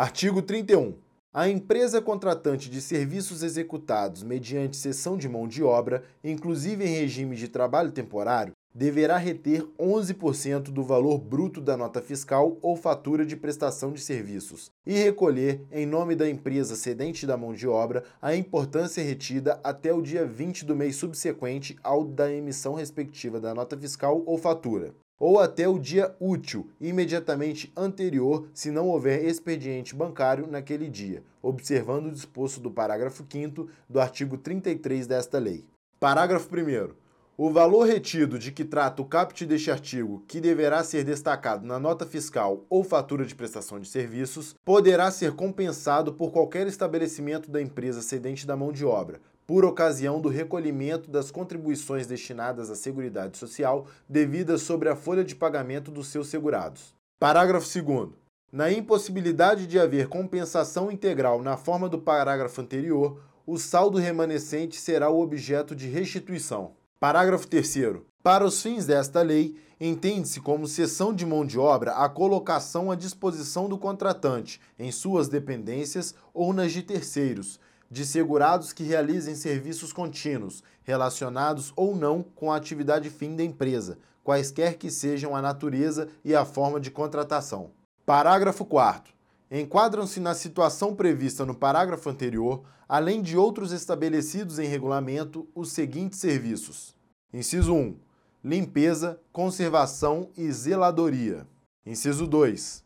Artigo 31. A empresa contratante de serviços executados mediante cessão de mão de obra, inclusive em regime de trabalho temporário, deverá reter 11% do valor bruto da nota fiscal ou fatura de prestação de serviços e recolher, em nome da empresa cedente da mão de obra, a importância retida até o dia 20 do mês subsequente ao da emissão respectiva da nota fiscal ou fatura ou até o dia útil imediatamente anterior, se não houver expediente bancário naquele dia, observando o disposto do parágrafo 5 do artigo 33 desta lei. Parágrafo 1. O valor retido de que trata o caput deste artigo, que deverá ser destacado na nota fiscal ou fatura de prestação de serviços, poderá ser compensado por qualquer estabelecimento da empresa cedente da mão de obra, por ocasião do recolhimento das contribuições destinadas à Seguridade Social devidas sobre a folha de pagamento dos seus segurados. Parágrafo 2. Na impossibilidade de haver compensação integral na forma do parágrafo anterior, o saldo remanescente será o objeto de restituição. Parágrafo 3. Para os fins desta lei, entende-se como cessão de mão de obra a colocação à disposição do contratante, em suas dependências ou nas de terceiros, de segurados que realizem serviços contínuos, relacionados ou não com a atividade fim da empresa, quaisquer que sejam a natureza e a forma de contratação. Parágrafo 4. Enquadram-se na situação prevista no parágrafo anterior, além de outros estabelecidos em regulamento, os seguintes serviços: Inciso 1. Limpeza, conservação e zeladoria. Inciso 2.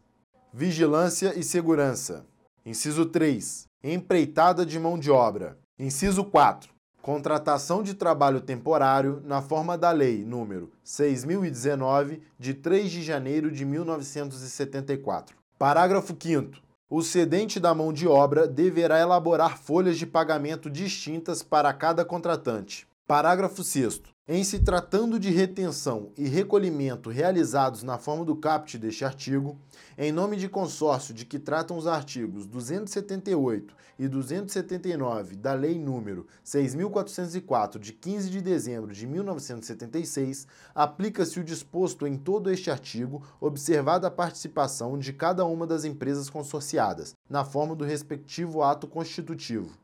Vigilância e segurança. Inciso 3 empreitada de mão de obra. Inciso 4. Contratação de trabalho temporário na forma da Lei número 6019 de 3 de janeiro de 1974. Parágrafo 5 o cedente da mão de obra deverá elaborar folhas de pagamento distintas para cada contratante. Parágrafo 6. Em se tratando de retenção e recolhimento realizados na forma do caput deste artigo, em nome de consórcio de que tratam os artigos 278 e 279 da Lei número 6404 de 15 de dezembro de 1976, aplica-se o disposto em todo este artigo, observada a participação de cada uma das empresas consorciadas, na forma do respectivo ato constitutivo.